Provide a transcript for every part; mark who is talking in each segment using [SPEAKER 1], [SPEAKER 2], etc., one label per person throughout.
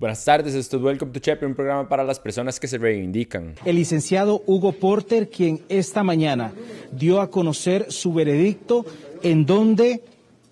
[SPEAKER 1] Buenas tardes, esto es Welcome to Chepe, un programa para las personas que se reivindican.
[SPEAKER 2] El licenciado Hugo Porter, quien esta mañana dio a conocer su veredicto en donde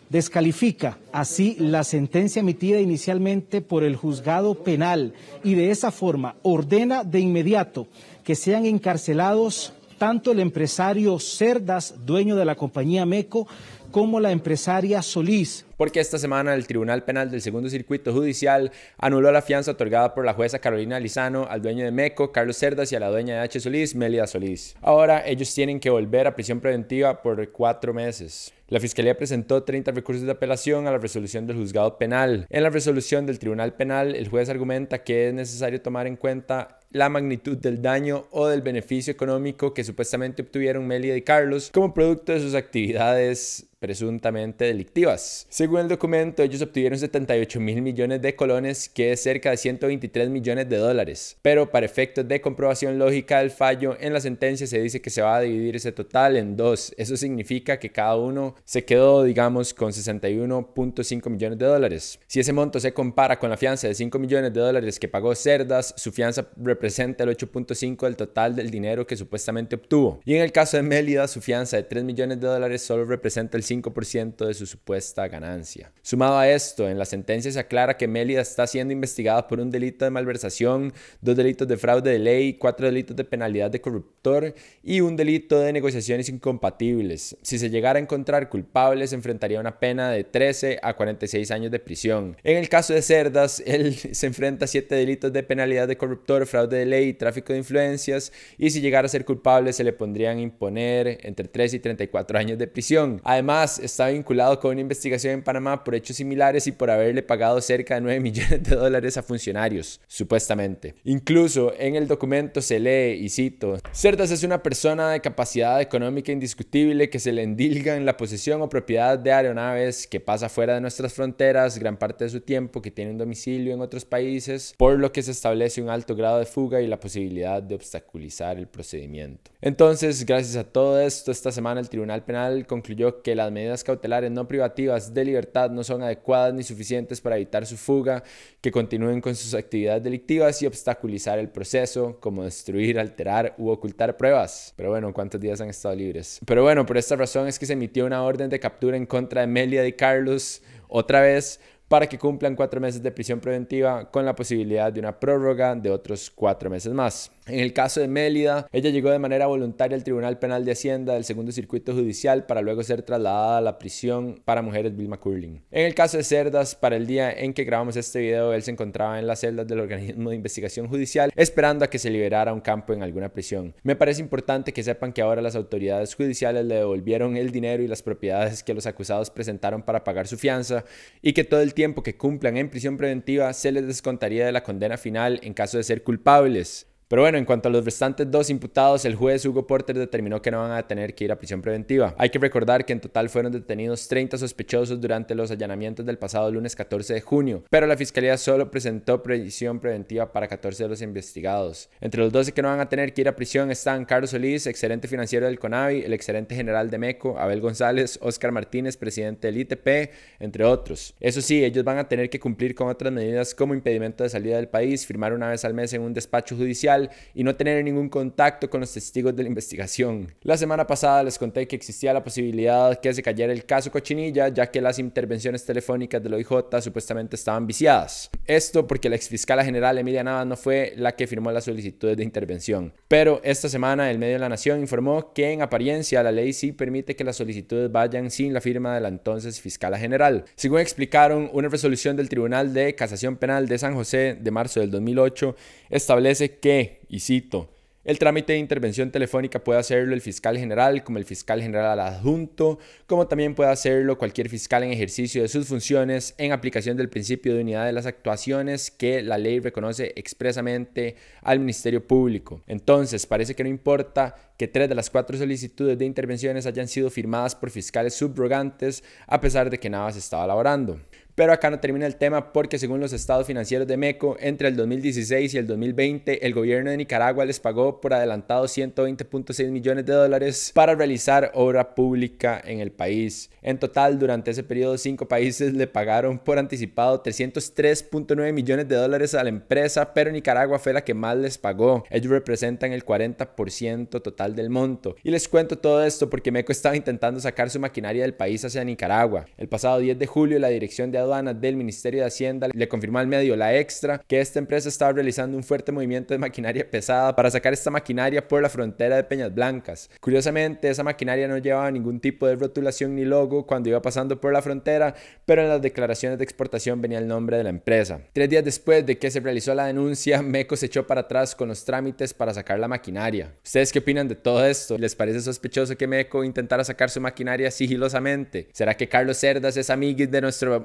[SPEAKER 2] descalifica así la sentencia emitida inicialmente por el juzgado penal y de esa forma ordena de inmediato que sean encarcelados tanto el empresario Cerdas, dueño de la compañía MECO, como la empresaria Solís,
[SPEAKER 1] porque esta semana el Tribunal Penal del Segundo Circuito Judicial anuló la fianza otorgada por la jueza Carolina Lizano al dueño de MECO, Carlos Cerdas, y a la dueña de H. Solís, Melia Solís. Ahora ellos tienen que volver a prisión preventiva por cuatro meses. La Fiscalía presentó 30 recursos de apelación a la resolución del juzgado penal. En la resolución del Tribunal Penal, el juez argumenta que es necesario tomar en cuenta la magnitud del daño o del beneficio económico que supuestamente obtuvieron Melia y Carlos como producto de sus actividades presuntamente delictivas. Según el documento, ellos obtuvieron 78 mil millones de colones, que es cerca de 123 millones de dólares. Pero para efectos de comprobación lógica del fallo, en la sentencia se dice que se va a dividir ese total en dos. Eso significa que cada uno se quedó, digamos, con 61.5 millones de dólares. Si ese monto se compara con la fianza de 5 millones de dólares que pagó Cerdas, su fianza representa el 8.5 del total del dinero que supuestamente obtuvo. Y en el caso de Mélida, su fianza de 3 millones de dólares solo representa el 5% de su supuesta ganancia. Sumado a esto, en la sentencia se aclara que Mélida está siendo investigada por un delito de malversación, dos delitos de fraude de ley, cuatro delitos de penalidad de corruptor y un delito de negociaciones incompatibles. Si se llegara a encontrar culpable, se enfrentaría a una pena de 13 a 46 años de prisión. En el caso de Cerdas, él se enfrenta a siete delitos de penalidad de corruptor, fraude de ley, tráfico de influencias y si llegara a ser culpable se le pondrían imponer entre 3 y 34 años de prisión. Además, está vinculado con una investigación en Panamá por hechos similares y por haberle pagado cerca de 9 millones de dólares a funcionarios, supuestamente. Incluso en el documento se lee, y cito, Cerdas es una persona de capacidad económica indiscutible que se le endilga en la posesión o propiedad de aeronaves, que pasa fuera de nuestras fronteras gran parte de su tiempo, que tiene un domicilio en otros países, por lo que se establece un alto grado de fuga y la posibilidad de obstaculizar el procedimiento. Entonces, gracias a todo esto, esta semana el Tribunal Penal concluyó que la las medidas cautelares no privativas de libertad no son adecuadas ni suficientes para evitar su fuga, que continúen con sus actividades delictivas y obstaculizar el proceso, como destruir, alterar u ocultar pruebas. Pero bueno, ¿cuántos días han estado libres? Pero bueno, por esta razón es que se emitió una orden de captura en contra de Melia y Carlos otra vez para que cumplan cuatro meses de prisión preventiva con la posibilidad de una prórroga de otros cuatro meses más. En el caso de Mélida, ella llegó de manera voluntaria al Tribunal Penal de Hacienda del Segundo Circuito Judicial para luego ser trasladada a la prisión para mujeres Vilma Curling. En el caso de Cerdas, para el día en que grabamos este video, él se encontraba en las celdas del organismo de investigación judicial esperando a que se liberara un campo en alguna prisión. Me parece importante que sepan que ahora las autoridades judiciales le devolvieron el dinero y las propiedades que los acusados presentaron para pagar su fianza y que todo el tiempo que cumplan en prisión preventiva se les descontaría de la condena final en caso de ser culpables. Pero bueno, en cuanto a los restantes dos imputados, el juez Hugo Porter determinó que no van a tener que ir a prisión preventiva. Hay que recordar que en total fueron detenidos 30 sospechosos durante los allanamientos del pasado lunes 14 de junio, pero la fiscalía solo presentó prisión preventiva para 14 de los investigados. Entre los 12 que no van a tener que ir a prisión están Carlos Solís, excelente financiero del CONAVI, el excelente general de MECO, Abel González, Oscar Martínez, presidente del ITP, entre otros. Eso sí, ellos van a tener que cumplir con otras medidas como impedimento de salida del país, firmar una vez al mes en un despacho judicial, y no tener ningún contacto con los testigos de la investigación. La semana pasada les conté que existía la posibilidad que se cayera el caso Cochinilla, ya que las intervenciones telefónicas del OIJ supuestamente estaban viciadas. Esto porque la exfiscala general Emilia Navas no fue la que firmó las solicitudes de intervención. Pero esta semana el medio de la Nación informó que en apariencia la ley sí permite que las solicitudes vayan sin la firma de la entonces fiscala general. Según explicaron, una resolución del Tribunal de Casación Penal de San José de marzo del 2008 establece que y cito, el trámite de intervención telefónica puede hacerlo el fiscal general como el fiscal general adjunto, como también puede hacerlo cualquier fiscal en ejercicio de sus funciones en aplicación del principio de unidad de las actuaciones que la ley reconoce expresamente al Ministerio Público. Entonces, parece que no importa que tres de las cuatro solicitudes de intervenciones hayan sido firmadas por fiscales subrogantes a pesar de que nada se estaba elaborando. Pero acá no termina el tema porque según los estados financieros de MECO, entre el 2016 y el 2020, el gobierno de Nicaragua les pagó por adelantado 120.6 millones de dólares para realizar obra pública en el país. En total, durante ese periodo, cinco países le pagaron por anticipado 303.9 millones de dólares a la empresa, pero Nicaragua fue la que más les pagó. Ellos representan el 40% total del monto. Y les cuento todo esto porque MECO estaba intentando sacar su maquinaria del país hacia Nicaragua. El pasado 10 de julio, la Dirección de Aduanas del Ministerio de Hacienda le confirmó al medio La Extra que esta empresa estaba realizando un fuerte movimiento de maquinaria pesada para sacar esta maquinaria por la frontera de Peñas Blancas. Curiosamente, esa maquinaria no llevaba ningún tipo de rotulación ni logo cuando iba pasando por la frontera, pero en las declaraciones de exportación venía el nombre de la empresa. Tres días después de que se realizó la denuncia, MECO se echó para atrás con los trámites para sacar la maquinaria. ¿Ustedes qué opinan de todo esto? ¿Les parece sospechoso que MECO intentara sacar su maquinaria sigilosamente? ¿Será que Carlos Cerdas es amigo de nuestro...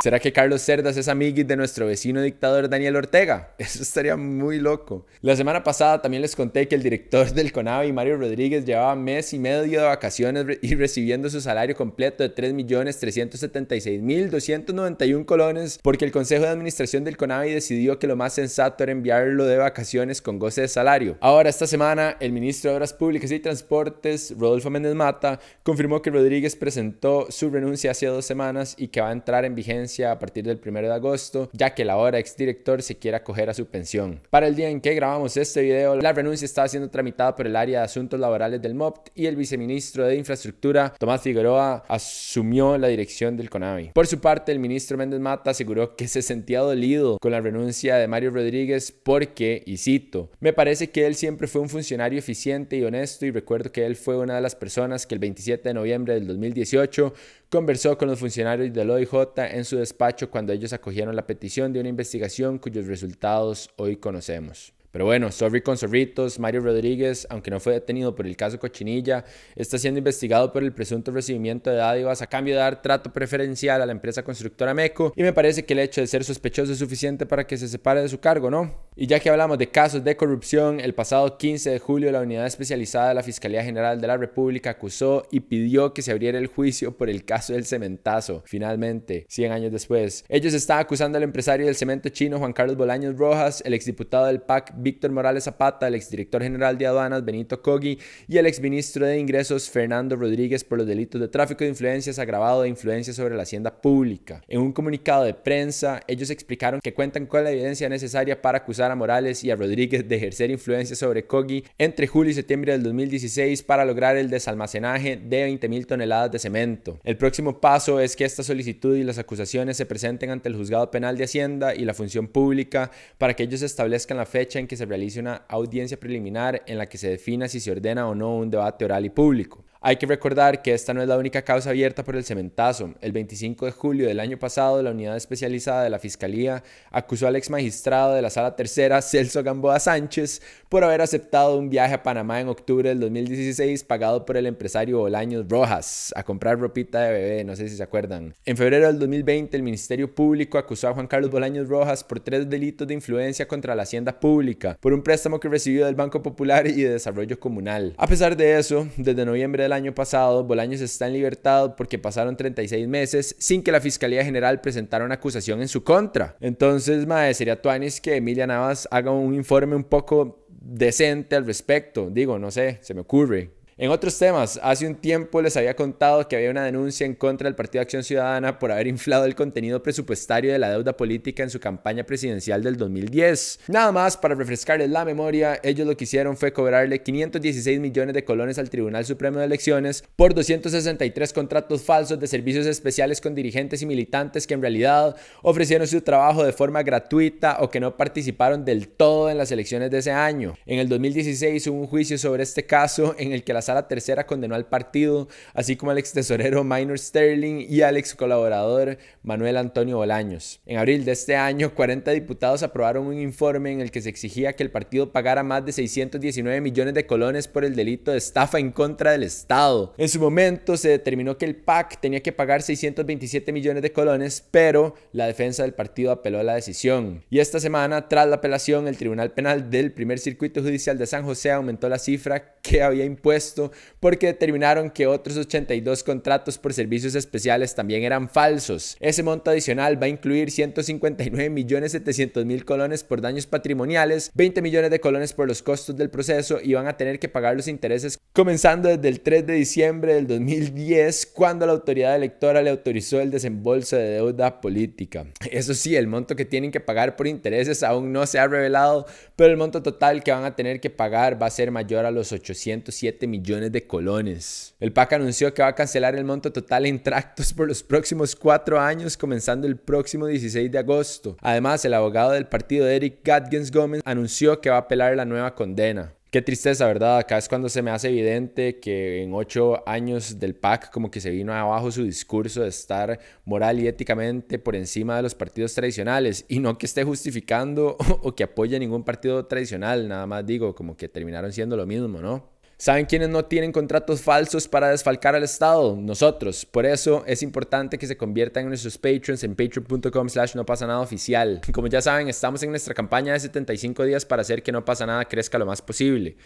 [SPEAKER 1] ¿Será que Carlos Cerdas es amigo de nuestro vecino dictador Daniel Ortega? Eso estaría muy loco. La semana pasada también les conté que el director del CONAVI, Mario Rodríguez, llevaba mes y medio de vacaciones y recibiendo su salario completo de 3.376.291 colones porque el Consejo de Administración del CONAVI decidió que lo más sensato era enviarlo de vacaciones con goce de salario. Ahora, esta semana, el ministro de Obras Públicas y Transportes, Rodolfo Méndez Mata, confirmó que Rodríguez presentó su renuncia hace dos semanas y que va a entrar en vigencia a partir del 1 de agosto, ya que la ahora exdirector se quiere acoger a su pensión. Para el día en que grabamos este video, la renuncia estaba siendo tramitada por el área de asuntos laborales del MOPT y el viceministro de Infraestructura, Tomás Figueroa, asumió la dirección del CONAVI. Por su parte, el ministro Méndez Mata aseguró que se sentía dolido con la renuncia de Mario Rodríguez porque, y cito, me parece que él siempre fue un funcionario eficiente y honesto y recuerdo que él fue una de las personas que el 27 de noviembre del 2018 conversó con los funcionarios del OIJ en su despacho cuando ellos acogieron la petición de una investigación cuyos resultados hoy conocemos. Pero bueno, sorry con sorritos, Mario Rodríguez, aunque no fue detenido por el caso Cochinilla, está siendo investigado por el presunto recibimiento de dádivas a cambio de dar trato preferencial a la empresa constructora MECO y me parece que el hecho de ser sospechoso es suficiente para que se separe de su cargo, ¿no? Y ya que hablamos de casos de corrupción, el pasado 15 de julio la unidad especializada de la Fiscalía General de la República acusó y pidió que se abriera el juicio por el caso del cementazo, finalmente, 100 años después. Ellos estaban acusando al empresario del cemento chino Juan Carlos Bolaños Rojas, el exdiputado del PAC Víctor Morales Zapata, el exdirector general de aduanas Benito Cogi y el exministro de Ingresos Fernando Rodríguez por los delitos de tráfico de influencias agravado de influencia sobre la hacienda pública. En un comunicado de prensa, ellos explicaron que cuentan con la evidencia necesaria para acusar a Morales y a Rodríguez de ejercer influencia sobre Cogi entre julio y septiembre del 2016 para lograr el desalmacenaje de 20.000 toneladas de cemento. El próximo paso es que esta solicitud y las acusaciones se presenten ante el juzgado penal de Hacienda y la función pública para que ellos establezcan la fecha en que se realice una audiencia preliminar en la que se defina si se ordena o no un debate oral y público. Hay que recordar que esta no es la única causa abierta por el cementazo. El 25 de julio del año pasado, la unidad especializada de la Fiscalía acusó al ex magistrado de la Sala Tercera, Celso Gamboa Sánchez, por haber aceptado un viaje a Panamá en octubre del 2016 pagado por el empresario Bolaños Rojas a comprar ropita de bebé, no sé si se acuerdan. En febrero del 2020, el Ministerio Público acusó a Juan Carlos Bolaños Rojas por tres delitos de influencia contra la hacienda pública, por un préstamo que recibió del Banco Popular y de Desarrollo Comunal. A pesar de eso, desde noviembre el año pasado, Bolaños está en libertad porque pasaron 36 meses sin que la Fiscalía General presentara una acusación en su contra. Entonces, mae, sería tuanis que Emilia Navas haga un informe un poco decente al respecto. Digo, no sé, se me ocurre. En otros temas, hace un tiempo les había contado que había una denuncia en contra del Partido Acción Ciudadana por haber inflado el contenido presupuestario de la deuda política en su campaña presidencial del 2010. Nada más para refrescarles la memoria, ellos lo que hicieron fue cobrarle 516 millones de colones al Tribunal Supremo de Elecciones por 263 contratos falsos de servicios especiales con dirigentes y militantes que en realidad ofrecieron su trabajo de forma gratuita o que no participaron del todo en las elecciones de ese año. En el 2016 hubo un juicio sobre este caso en el que las Sala Tercera condenó al partido, así como al ex tesorero Minor Sterling y al ex colaborador Manuel Antonio Bolaños. En abril de este año, 40 diputados aprobaron un informe en el que se exigía que el partido pagara más de 619 millones de colones por el delito de estafa en contra del Estado. En su momento se determinó que el PAC tenía que pagar 627 millones de colones, pero la defensa del partido apeló a la decisión. Y esta semana, tras la apelación, el Tribunal Penal del Primer Circuito Judicial de San José aumentó la cifra que había impuesto porque determinaron que otros 82 contratos por servicios especiales también eran falsos. Ese monto adicional va a incluir 159 millones 700 mil colones por daños patrimoniales, 20 millones de colones por los costos del proceso y van a tener que pagar los intereses comenzando desde el 3 de diciembre del 2010 cuando la autoridad electoral le autorizó el desembolso de deuda política. Eso sí, el monto que tienen que pagar por intereses aún no se ha revelado, pero el monto total que van a tener que pagar va a ser mayor a los 807 millones de colones. El PAC anunció que va a cancelar el monto total en tractos por los próximos cuatro años, comenzando el próximo 16 de agosto. Además, el abogado del partido Eric Gatgens Gómez anunció que va a apelar la nueva condena. Qué tristeza, ¿verdad? Acá es cuando se me hace evidente que en ocho años del PAC como que se vino abajo su discurso de estar moral y éticamente por encima de los partidos tradicionales y no que esté justificando o que apoye ningún partido tradicional, nada más digo, como que terminaron siendo lo mismo, ¿no? ¿Saben quiénes no tienen contratos falsos para desfalcar al Estado? Nosotros. Por eso es importante que se conviertan en nuestros patrons en patreon.com slash no pasa nada oficial. Como ya saben, estamos en nuestra campaña de 75 días para hacer que no pasa nada crezca lo más posible.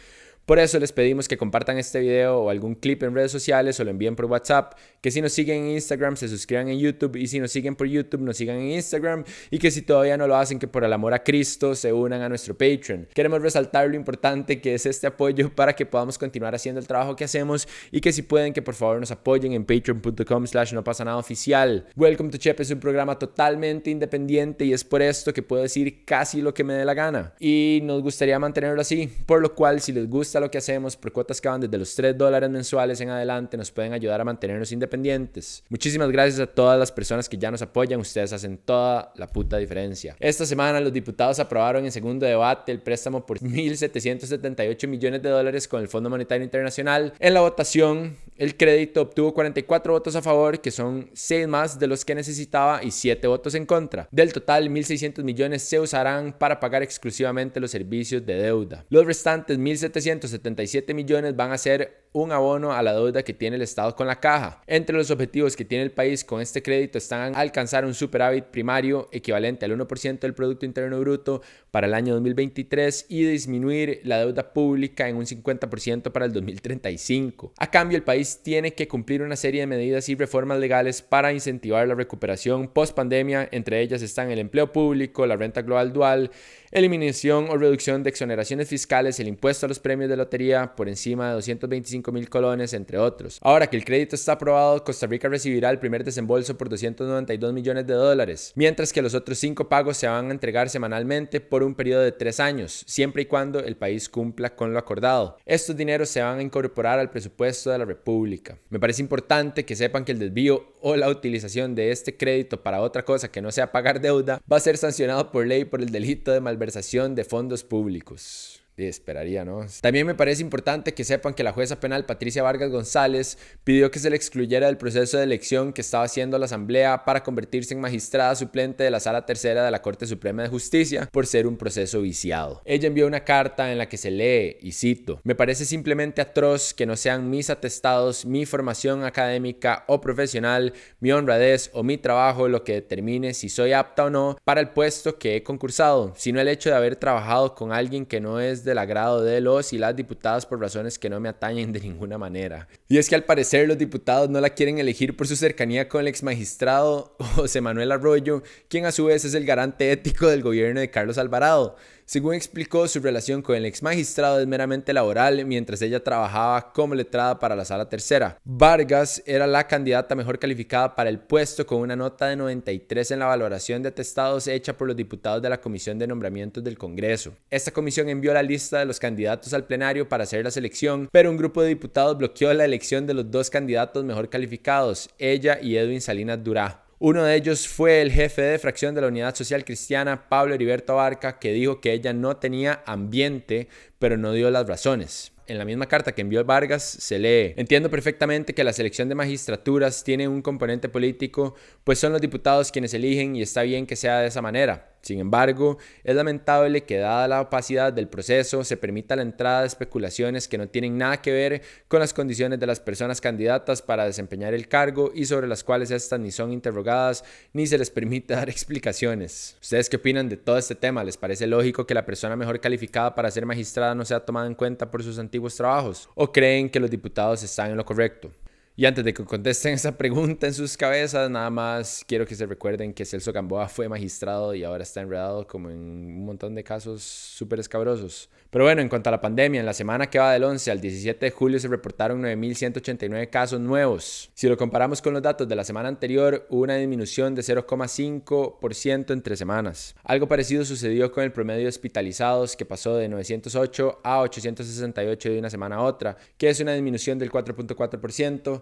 [SPEAKER 1] Por eso les pedimos que compartan este video o algún clip en redes sociales o lo envíen por WhatsApp, que si nos siguen en Instagram se suscriban en YouTube y si nos siguen por YouTube nos sigan en Instagram y que si todavía no lo hacen que por el amor a Cristo se unan a nuestro Patreon. Queremos resaltar lo importante que es este apoyo para que podamos continuar haciendo el trabajo que hacemos y que si pueden que por favor nos apoyen en patreon.com slash no pasa nada oficial. Welcome to Chep es un programa totalmente independiente y es por esto que puedo decir casi lo que me dé la gana y nos gustaría mantenerlo así, por lo cual si les gusta lo que hacemos por cuotas que van desde los 3 dólares mensuales en adelante nos pueden ayudar a mantenernos independientes. Muchísimas gracias a todas las personas que ya nos apoyan, ustedes hacen toda la puta diferencia. Esta semana los diputados aprobaron en segundo debate el préstamo por 1.778 millones de dólares con el Fondo Monetario Internacional. En la votación, el crédito obtuvo 44 votos a favor, que son 6 más de los que necesitaba, y 7 votos en contra. Del total, 1.600 millones se usarán para pagar exclusivamente los servicios de deuda. Los restantes 1.700 177 millones van a ser un abono a la deuda que tiene el Estado con la caja. Entre los objetivos que tiene el país con este crédito están alcanzar un superávit primario equivalente al 1% del Producto Interno Bruto para el año 2023 y disminuir la deuda pública en un 50% para el 2035. A cambio, el país tiene que cumplir una serie de medidas y reformas legales para incentivar la recuperación post pandemia. Entre ellas están el empleo público, la renta global dual, eliminación o reducción de exoneraciones fiscales, el impuesto a los premios de lotería por encima de 225 mil colones, entre otros. Ahora que el crédito está aprobado, Costa Rica recibirá el primer desembolso por 292 millones de dólares, mientras que los otros cinco pagos se van a entregar semanalmente por un periodo de tres años, siempre y cuando el país cumpla con lo acordado. Estos dineros se van a incorporar al presupuesto de la República. Me parece importante que sepan que el desvío o la utilización de este crédito para otra cosa que no sea pagar deuda va a ser sancionado por ley por el delito de malversación de fondos públicos esperaría, ¿no? También me parece importante que sepan que la jueza penal Patricia Vargas González pidió que se le excluyera del proceso de elección que estaba haciendo la Asamblea para convertirse en magistrada suplente de la Sala Tercera de la Corte Suprema de Justicia por ser un proceso viciado. Ella envió una carta en la que se lee, y cito, me parece simplemente atroz que no sean mis atestados, mi formación académica o profesional, mi honradez o mi trabajo lo que determine si soy apta o no para el puesto que he concursado, sino el hecho de haber trabajado con alguien que no es de del agrado de los y las diputadas por razones que no me atañen de ninguna manera. Y es que al parecer los diputados no la quieren elegir por su cercanía con el ex magistrado José Manuel Arroyo, quien a su vez es el garante ético del gobierno de Carlos Alvarado. Según explicó, su relación con el ex magistrado es meramente laboral mientras ella trabajaba como letrada para la sala tercera. Vargas era la candidata mejor calificada para el puesto con una nota de 93 en la valoración de atestados hecha por los diputados de la Comisión de Nombramientos del Congreso. Esta comisión envió la lista de los candidatos al plenario para hacer la selección, pero un grupo de diputados bloqueó la elección de los dos candidatos mejor calificados, ella y Edwin Salinas Durá. Uno de ellos fue el jefe de fracción de la Unidad Social Cristiana, Pablo Heriberto Abarca, que dijo que ella no tenía ambiente, pero no dio las razones. En la misma carta que envió Vargas se lee, entiendo perfectamente que la selección de magistraturas tiene un componente político, pues son los diputados quienes eligen y está bien que sea de esa manera. Sin embargo, es lamentable que dada la opacidad del proceso se permita la entrada de especulaciones que no tienen nada que ver con las condiciones de las personas candidatas para desempeñar el cargo y sobre las cuales estas ni son interrogadas ni se les permite dar explicaciones. ¿Ustedes qué opinan de todo este tema? ¿Les parece lógico que la persona mejor calificada para ser magistrada no sea tomada en cuenta por sus antiguos trabajos? ¿O creen que los diputados están en lo correcto? Y antes de que contesten esa pregunta en sus cabezas, nada más quiero que se recuerden que Celso Gamboa fue magistrado y ahora está enredado como en un montón de casos súper escabrosos. Pero bueno, en cuanto a la pandemia, en la semana que va del 11 al 17 de julio se reportaron 9.189 casos nuevos. Si lo comparamos con los datos de la semana anterior, hubo una disminución de 0,5% entre semanas. Algo parecido sucedió con el promedio de hospitalizados que pasó de 908 a 868 de una semana a otra, que es una disminución del 4.4%,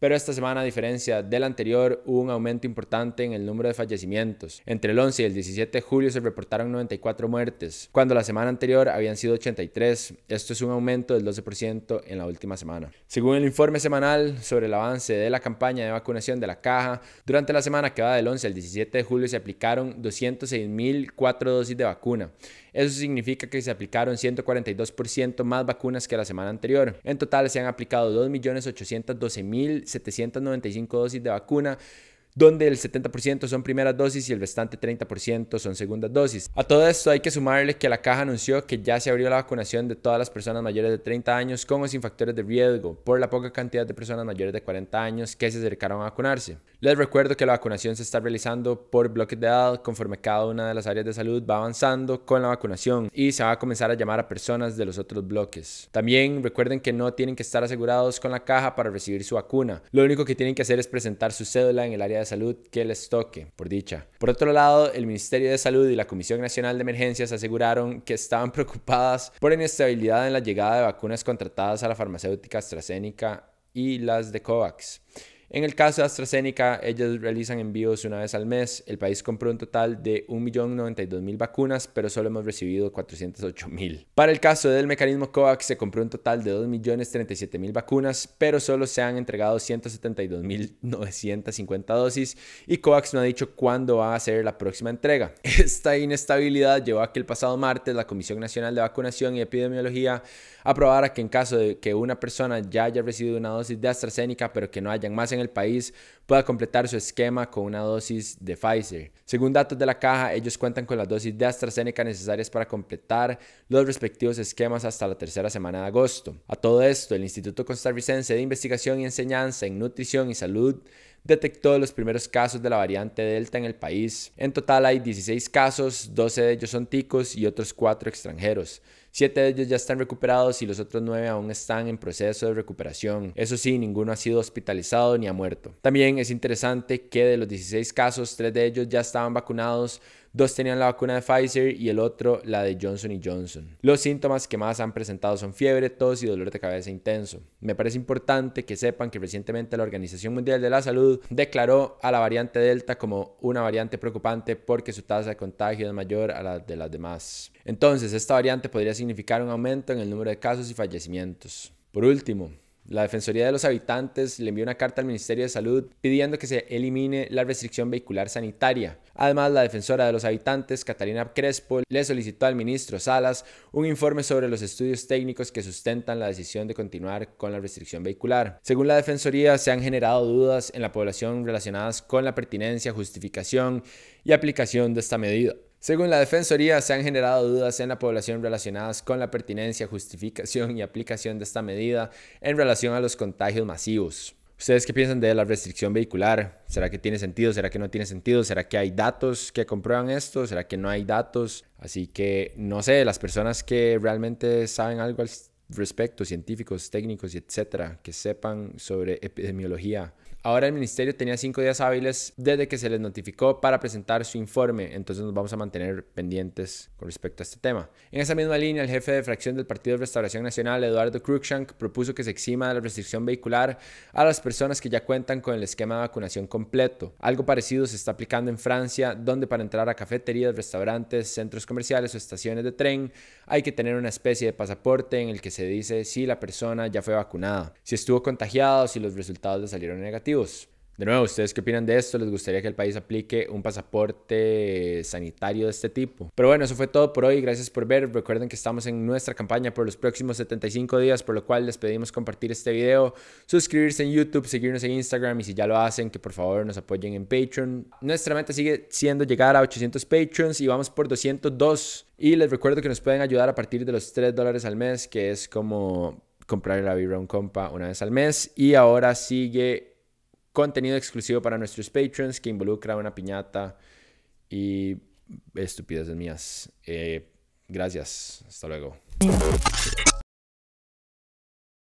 [SPEAKER 1] pero esta semana, a diferencia de la anterior, hubo un aumento importante en el número de fallecimientos. Entre el 11 y el 17 de julio se reportaron 94 muertes, cuando la semana anterior habían sido 83. Esto es un aumento del 12% en la última semana. Según el informe semanal sobre el avance de la campaña de vacunación de la caja, durante la semana que va del 11 al 17 de julio se aplicaron 206.004 dosis de vacuna. Eso significa que se aplicaron 142% más vacunas que la semana anterior. En total se han aplicado 2.812.795 dosis de vacuna donde el 70% son primeras dosis y el restante 30% son segundas dosis. A todo esto hay que sumarle que la caja anunció que ya se abrió la vacunación de todas las personas mayores de 30 años con o sin factores de riesgo por la poca cantidad de personas mayores de 40 años que se acercaron a vacunarse. Les recuerdo que la vacunación se está realizando por bloques de edad conforme cada una de las áreas de salud va avanzando con la vacunación y se va a comenzar a llamar a personas de los otros bloques. También recuerden que no tienen que estar asegurados con la caja para recibir su vacuna. Lo único que tienen que hacer es presentar su cédula en el área salud que les toque, por dicha. Por otro lado, el Ministerio de Salud y la Comisión Nacional de Emergencias aseguraron que estaban preocupadas por inestabilidad en la llegada de vacunas contratadas a la farmacéutica AstraZeneca y las de COVAX. En el caso de AstraZeneca, ellos realizan envíos una vez al mes. El país compró un total de 1.092.000 vacunas, pero solo hemos recibido 408.000. Para el caso del mecanismo COVAX, se compró un total de 2.037.000 vacunas, pero solo se han entregado 172.950 dosis y COVAX no ha dicho cuándo va a ser la próxima entrega. Esta inestabilidad llevó a que el pasado martes la Comisión Nacional de Vacunación y Epidemiología aprobara que en caso de que una persona ya haya recibido una dosis de AstraZeneca, pero que no hayan más en el país pueda completar su esquema con una dosis de Pfizer. Según datos de la caja, ellos cuentan con las dosis de AstraZeneca necesarias para completar los respectivos esquemas hasta la tercera semana de agosto. A todo esto, el Instituto Costarricense de Investigación y Enseñanza en Nutrición y Salud detectó los primeros casos de la variante Delta en el país. En total hay 16 casos, 12 de ellos son ticos y otros 4 extranjeros. Siete de ellos ya están recuperados y los otros nueve aún están en proceso de recuperación. Eso sí, ninguno ha sido hospitalizado ni ha muerto. También es interesante que de los 16 casos, tres de ellos ya estaban vacunados, Dos tenían la vacuna de Pfizer y el otro la de Johnson Johnson. Los síntomas que más han presentado son fiebre, tos y dolor de cabeza intenso. Me parece importante que sepan que recientemente la Organización Mundial de la Salud declaró a la variante Delta como una variante preocupante porque su tasa de contagio es mayor a la de las demás. Entonces, esta variante podría significar un aumento en el número de casos y fallecimientos. Por último, la Defensoría de los Habitantes le envió una carta al Ministerio de Salud pidiendo que se elimine la restricción vehicular sanitaria. Además, la defensora de los habitantes, Catalina Crespo, le solicitó al ministro Salas un informe sobre los estudios técnicos que sustentan la decisión de continuar con la restricción vehicular. Según la Defensoría, se han generado dudas en la población relacionadas con la pertinencia, justificación y aplicación de esta medida. Según la Defensoría, se han generado dudas en la población relacionadas con la pertinencia, justificación y aplicación de esta medida en relación a los contagios masivos. ¿Ustedes qué piensan de la restricción vehicular? ¿Será que tiene sentido? ¿Será que no tiene sentido? ¿Será que hay datos que comprueban esto? ¿Será que no hay datos? Así que no sé, las personas que realmente saben algo al respecto, científicos, técnicos, etcétera, que sepan sobre epidemiología, Ahora el ministerio tenía cinco días hábiles desde que se les notificó para presentar su informe, entonces nos vamos a mantener pendientes con respecto a este tema. En esa misma línea, el jefe de fracción del Partido de Restauración Nacional, Eduardo Cruikshank, propuso que se exima de la restricción vehicular a las personas que ya cuentan con el esquema de vacunación completo. Algo parecido se está aplicando en Francia, donde para entrar a cafeterías, restaurantes, centros comerciales o estaciones de tren hay que tener una especie de pasaporte en el que se dice si la persona ya fue vacunada, si estuvo contagiado, si los resultados le salieron negativos. De nuevo, ¿ustedes qué opinan de esto? ¿Les gustaría que el país aplique un pasaporte sanitario de este tipo? Pero bueno, eso fue todo por hoy. Gracias por ver. Recuerden que estamos en nuestra campaña por los próximos 75 días, por lo cual les pedimos compartir este video, suscribirse en YouTube, seguirnos en Instagram y si ya lo hacen, que por favor nos apoyen en Patreon. Nuestra meta sigue siendo llegar a 800 Patreons y vamos por 202. Y les recuerdo que nos pueden ayudar a partir de los 3 dólares al mes, que es como comprar la v Compa una vez al mes. Y ahora sigue contenido exclusivo para nuestros patrons que involucra una piñata y estupideces mías. Eh, gracias. Hasta luego.